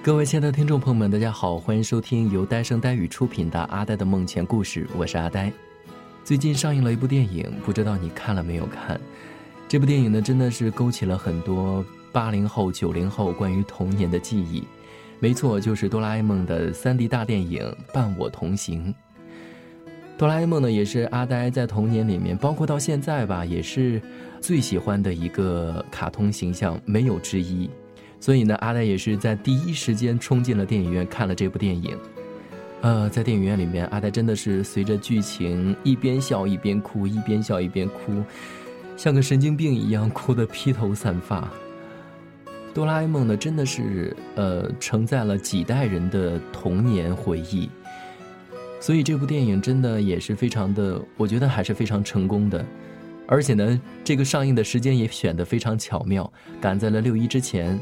各位亲爱的听众朋友们，大家好，欢迎收听由呆声呆语出品的《阿呆的梦前故事》，我是阿呆。最近上映了一部电影，不知道你看了没有看？这部电影呢，真的是勾起了很多八零后、九零后关于童年的记忆。没错，就是哆啦 A 梦的三 D 大电影《伴我同行》。哆啦 A 梦呢，也是阿呆在童年里面，包括到现在吧，也是最喜欢的一个卡通形象，没有之一。所以呢，阿呆也是在第一时间冲进了电影院看了这部电影。呃，在电影院里面，阿呆真的是随着剧情一边笑一边哭，一边笑一边哭，像个神经病一样哭得披头散发。哆啦 A 梦呢，真的是呃承载了几代人的童年回忆，所以这部电影真的也是非常的，我觉得还是非常成功的。而且呢，这个上映的时间也选得非常巧妙，赶在了六一之前。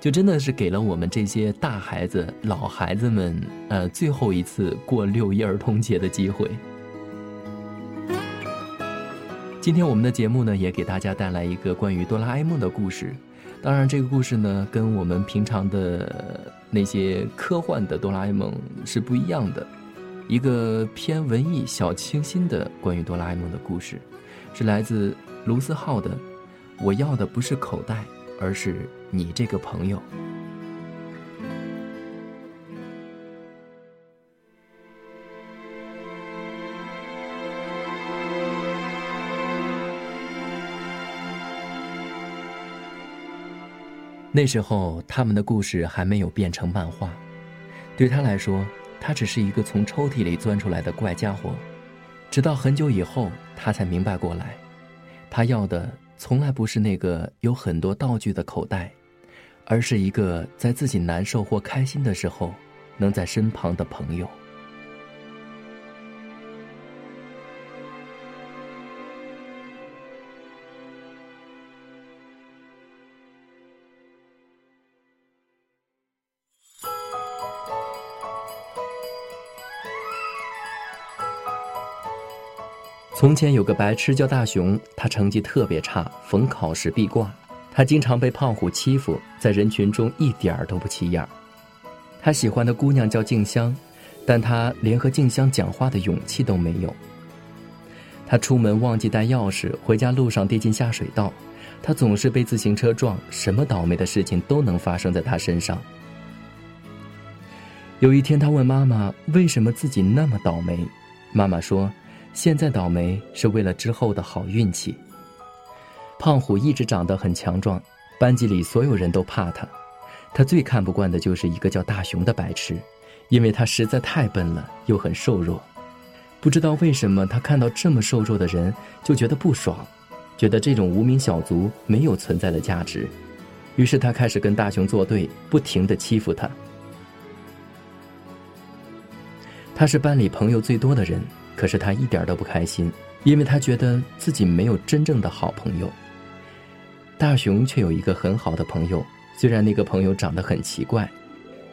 就真的是给了我们这些大孩子、老孩子们，呃，最后一次过六一儿童节的机会。今天我们的节目呢，也给大家带来一个关于哆啦 A 梦的故事。当然，这个故事呢，跟我们平常的那些科幻的哆啦 A 梦是不一样的。一个偏文艺、小清新的关于哆啦 A 梦的故事，是来自卢思浩的《我要的不是口袋》。而是你这个朋友。那时候，他们的故事还没有变成漫画。对他来说，他只是一个从抽屉里钻出来的怪家伙。直到很久以后，他才明白过来，他要的。从来不是那个有很多道具的口袋，而是一个在自己难受或开心的时候，能在身旁的朋友。从前有个白痴叫大雄，他成绩特别差，逢考试必挂。他经常被胖虎欺负，在人群中一点儿都不起眼。他喜欢的姑娘叫静香，但他连和静香讲话的勇气都没有。他出门忘记带钥匙，回家路上跌进下水道。他总是被自行车撞，什么倒霉的事情都能发生在他身上。有一天，他问妈妈：“为什么自己那么倒霉？”妈妈说。现在倒霉是为了之后的好运气。胖虎一直长得很强壮，班级里所有人都怕他。他最看不惯的就是一个叫大雄的白痴，因为他实在太笨了，又很瘦弱。不知道为什么，他看到这么瘦弱的人就觉得不爽，觉得这种无名小卒没有存在的价值。于是他开始跟大雄作对，不停的欺负他。他是班里朋友最多的人。可是他一点都不开心，因为他觉得自己没有真正的好朋友。大雄却有一个很好的朋友，虽然那个朋友长得很奇怪。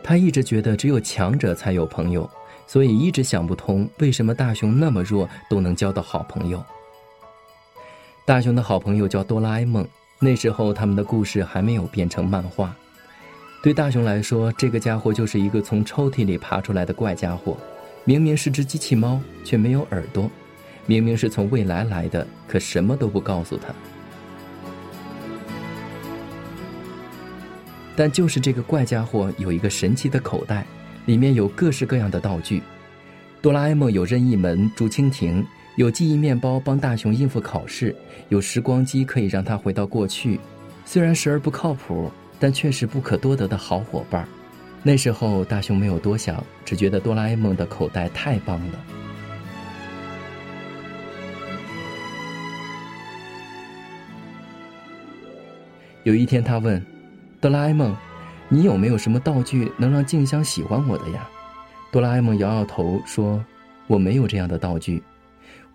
他一直觉得只有强者才有朋友，所以一直想不通为什么大雄那么弱都能交到好朋友。大雄的好朋友叫哆啦 A 梦，那时候他们的故事还没有变成漫画。对大雄来说，这个家伙就是一个从抽屉里爬出来的怪家伙。明明是只机器猫，却没有耳朵；明明是从未来来的，可什么都不告诉他。但就是这个怪家伙有一个神奇的口袋，里面有各式各样的道具。哆啦 A 梦有任意门竹蜻蜓，有记忆面包帮大雄应付考试，有时光机可以让他回到过去。虽然时而不靠谱，但却是不可多得的好伙伴儿。那时候，大雄没有多想，只觉得哆啦 A 梦的口袋太棒了。有一天，他问哆啦 A 梦：“你有没有什么道具能让静香喜欢我的呀？”哆啦 A 梦摇摇头说：“我没有这样的道具。”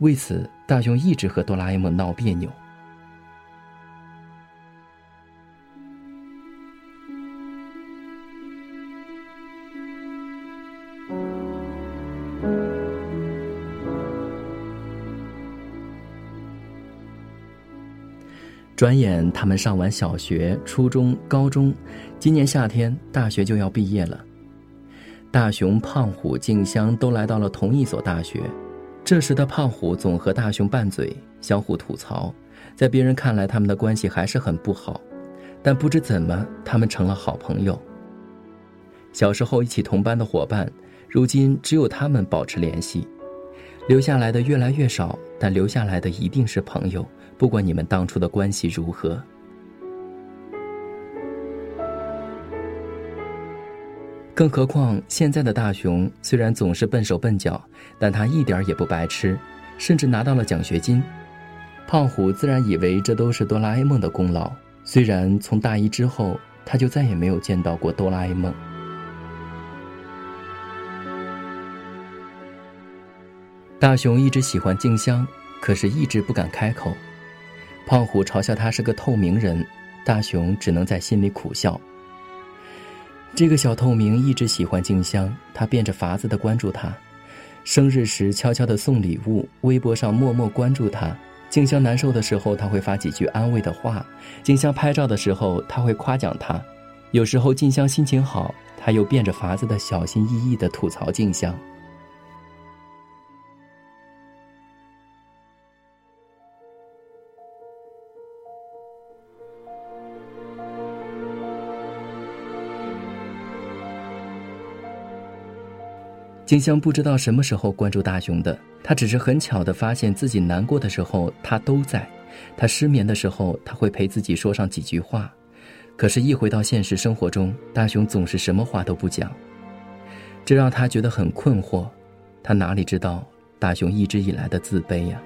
为此，大雄一直和哆啦 A 梦闹别扭。转眼他们上完小学、初中、高中，今年夏天大学就要毕业了。大熊、胖虎、静香都来到了同一所大学。这时的胖虎总和大熊拌嘴，相互吐槽，在别人看来，他们的关系还是很不好。但不知怎么，他们成了好朋友。小时候一起同班的伙伴，如今只有他们保持联系。留下来的越来越少，但留下来的一定是朋友。不管你们当初的关系如何。更何况现在的大雄虽然总是笨手笨脚，但他一点也不白痴，甚至拿到了奖学金。胖虎自然以为这都是哆啦 A 梦的功劳。虽然从大一之后，他就再也没有见到过哆啦 A 梦。大雄一直喜欢静香，可是一直不敢开口。胖虎嘲笑他是个透明人，大雄只能在心里苦笑。这个小透明一直喜欢静香，他变着法子的关注她。生日时悄悄的送礼物，微博上默默关注她。静香难受的时候，他会发几句安慰的话；静香拍照的时候，他会夸奖她。有时候静香心情好，他又变着法子的小心翼翼的吐槽静香。静香不知道什么时候关注大雄的，她只是很巧的发现自己难过的时候他都在，他失眠的时候他会陪自己说上几句话，可是，一回到现实生活中，大雄总是什么话都不讲，这让她觉得很困惑。她哪里知道大雄一直以来的自卑呀？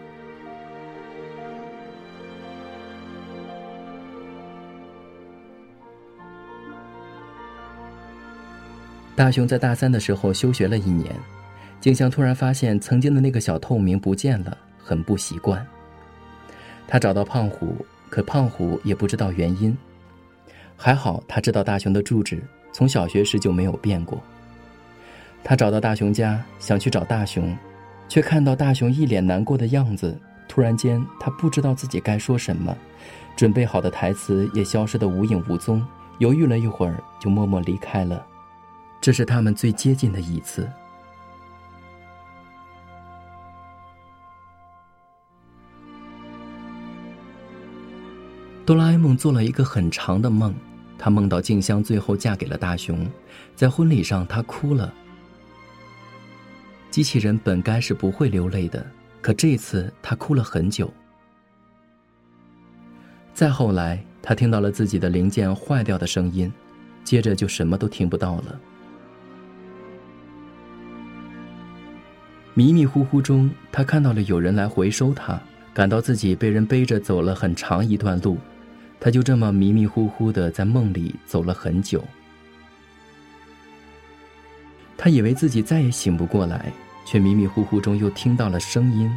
大雄在大三的时候休学了一年，静香突然发现曾经的那个小透明不见了，很不习惯。他找到胖虎，可胖虎也不知道原因。还好他知道大雄的住址，从小学时就没有变过。他找到大雄家，想去找大雄，却看到大雄一脸难过的样子。突然间，他不知道自己该说什么，准备好的台词也消失得无影无踪。犹豫了一会儿，就默默离开了。这是他们最接近的一次。哆啦 A 梦做了一个很长的梦，他梦到静香最后嫁给了大雄，在婚礼上他哭了。机器人本该是不会流泪的，可这次他哭了很久。再后来，他听到了自己的零件坏掉的声音，接着就什么都听不到了。迷迷糊糊中，他看到了有人来回收他，感到自己被人背着走了很长一段路，他就这么迷迷糊糊的在梦里走了很久。他以为自己再也醒不过来，却迷迷糊糊中又听到了声音：“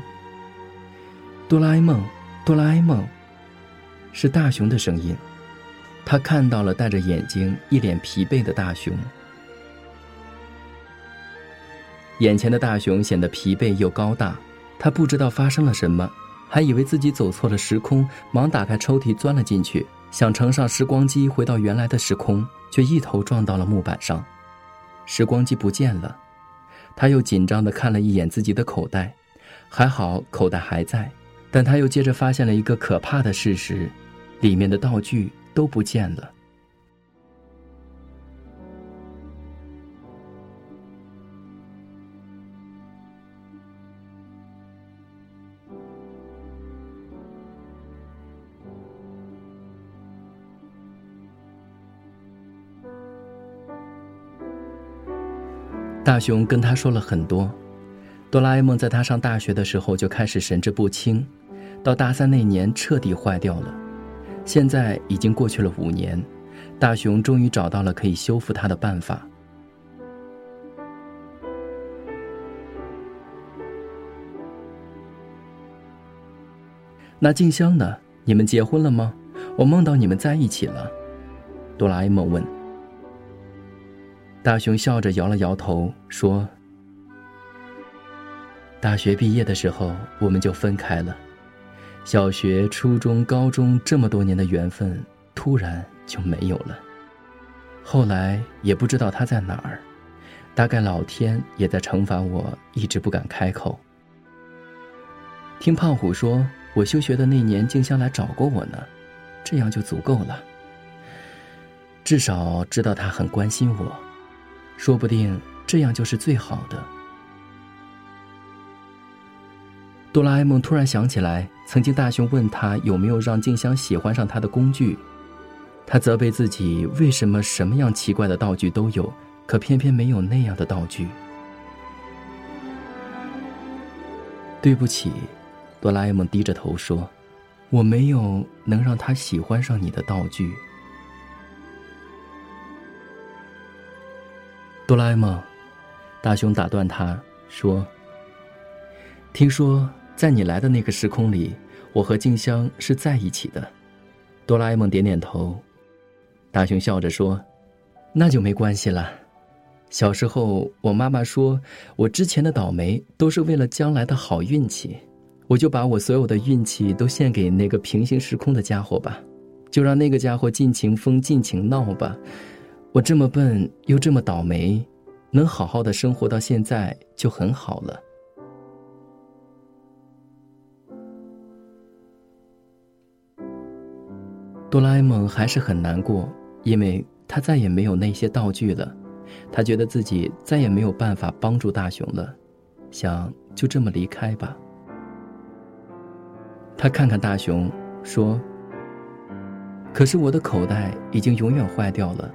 哆啦 A 梦，哆啦 A 梦。”是大雄的声音。他看到了戴着眼镜、一脸疲惫的大雄。眼前的大雄显得疲惫又高大，他不知道发生了什么，还以为自己走错了时空，忙打开抽屉钻了进去，想乘上时光机回到原来的时空，却一头撞到了木板上，时光机不见了。他又紧张地看了一眼自己的口袋，还好口袋还在，但他又接着发现了一个可怕的事实：里面的道具都不见了。大雄跟他说了很多，哆啦 A 梦在他上大学的时候就开始神志不清，到大三那年彻底坏掉了，现在已经过去了五年，大雄终于找到了可以修复他的办法。那静香呢？你们结婚了吗？我梦到你们在一起了，哆啦 A 梦问。大雄笑着摇了摇头，说：“大学毕业的时候，我们就分开了。小学、初中、高中这么多年的缘分，突然就没有了。后来也不知道他在哪儿，大概老天也在惩罚我，一直不敢开口。听胖虎说，我休学的那年，静香来找过我呢，这样就足够了。至少知道他很关心我，说不定这样就是最好的。哆啦 A 梦突然想起来，曾经大雄问他有没有让静香喜欢上他的工具，他责备自己为什么什么样奇怪的道具都有，可偏偏没有那样的道具。对不起，哆啦 A 梦低着头说：“我没有能让他喜欢上你的道具。”哆啦 A 梦，大雄打断他说：“听说。”在你来的那个时空里，我和静香是在一起的。哆啦 A 梦点点头，大雄笑着说：“那就没关系了。小时候，我妈妈说我之前的倒霉都是为了将来的好运气，我就把我所有的运气都献给那个平行时空的家伙吧，就让那个家伙尽情疯、尽情闹吧。我这么笨又这么倒霉，能好好的生活到现在就很好了。”哆啦 A 梦还是很难过，因为他再也没有那些道具了，他觉得自己再也没有办法帮助大雄了，想就这么离开吧。他看看大雄，说：“可是我的口袋已经永远坏掉了，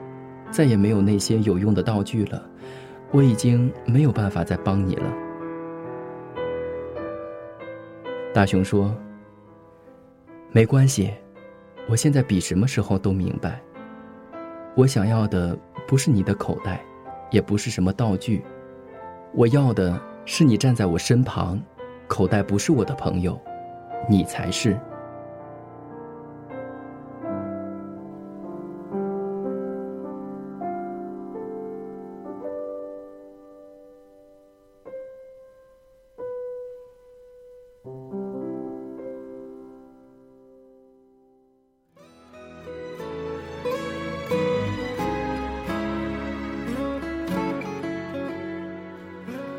再也没有那些有用的道具了，我已经没有办法再帮你了。”大雄说：“没关系。”我现在比什么时候都明白，我想要的不是你的口袋，也不是什么道具，我要的是你站在我身旁。口袋不是我的朋友，你才是。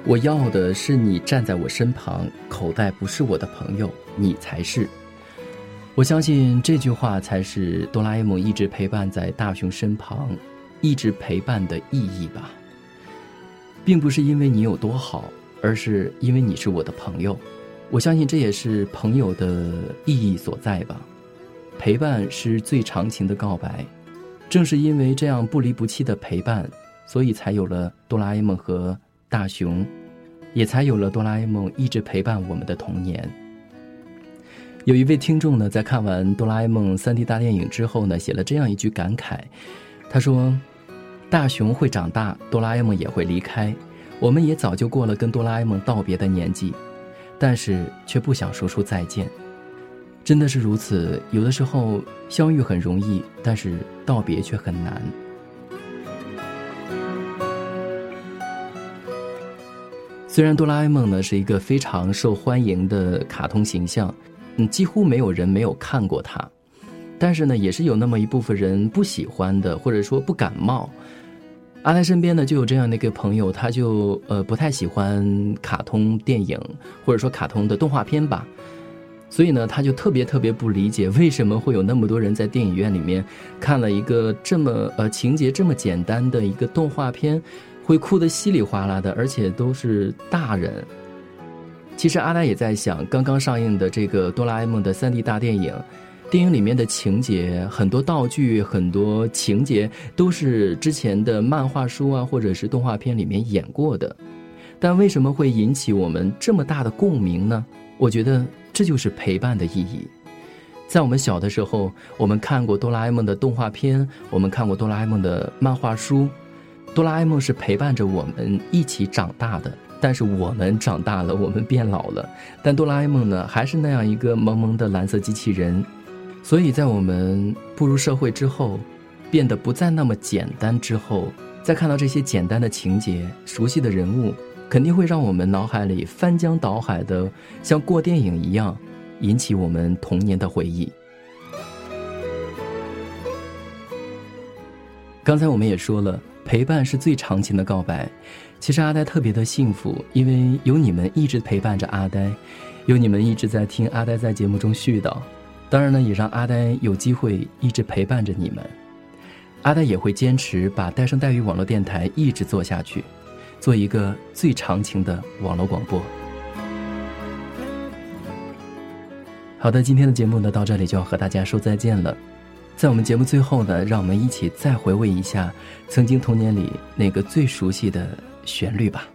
我要的是你站在我身旁，口袋不是我的朋友，你才是。我相信这句话才是哆啦 A 梦一直陪伴在大雄身旁，一直陪伴的意义吧。并不是因为你有多好，而是因为你是我的朋友。我相信这也是朋友的意义所在吧。陪伴是最长情的告白，正是因为这样不离不弃的陪伴，所以才有了哆啦 A 梦和。大雄，也才有了哆啦 A 梦一直陪伴我们的童年。有一位听众呢，在看完哆啦 A 梦三 D 大电影之后呢，写了这样一句感慨，他说：“大雄会长大，哆啦 A 梦也会离开，我们也早就过了跟哆啦 A 梦道别的年纪，但是却不想说出再见。真的是如此，有的时候相遇很容易，但是道别却很难。”虽然哆啦 A 梦呢是一个非常受欢迎的卡通形象，嗯，几乎没有人没有看过它，但是呢，也是有那么一部分人不喜欢的，或者说不感冒。阿呆身边呢就有这样的一个朋友，他就呃不太喜欢卡通电影，或者说卡通的动画片吧，所以呢，他就特别特别不理解为什么会有那么多人在电影院里面看了一个这么呃情节这么简单的一个动画片。会哭得稀里哗啦的，而且都是大人。其实阿呆也在想，刚刚上映的这个《哆啦 A 梦》的 3D 大电影，电影里面的情节、很多道具、很多情节都是之前的漫画书啊，或者是动画片里面演过的。但为什么会引起我们这么大的共鸣呢？我觉得这就是陪伴的意义。在我们小的时候，我们看过哆啦 A 梦的动画片，我们看过哆啦 A 梦的漫画书。哆啦 A 梦是陪伴着我们一起长大的，但是我们长大了，我们变老了，但哆啦 A 梦呢，还是那样一个萌萌的蓝色机器人。所以在我们步入社会之后，变得不再那么简单之后，再看到这些简单的情节、熟悉的人物，肯定会让我们脑海里翻江倒海的，像过电影一样，引起我们童年的回忆。刚才我们也说了，陪伴是最长情的告白。其实阿呆特别的幸福，因为有你们一直陪伴着阿呆，有你们一直在听阿呆在节目中絮叨。当然呢，也让阿呆有机会一直陪伴着你们。阿呆也会坚持把戴生戴语网络电台一直做下去，做一个最长情的网络广播。好的，今天的节目呢到这里就要和大家说再见了。在我们节目最后呢，让我们一起再回味一下曾经童年里那个最熟悉的旋律吧。